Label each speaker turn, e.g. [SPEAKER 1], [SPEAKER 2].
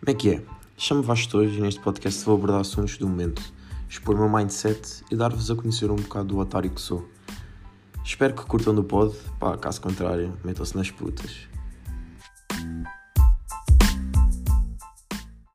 [SPEAKER 1] Como é que é? Chamo-me Vasco hoje e neste podcast vou abordar assuntos do momento, expor o meu mindset e dar-vos a conhecer um bocado do otário que sou. Espero que curtam do pod, pá, caso contrário, metam-se nas putas.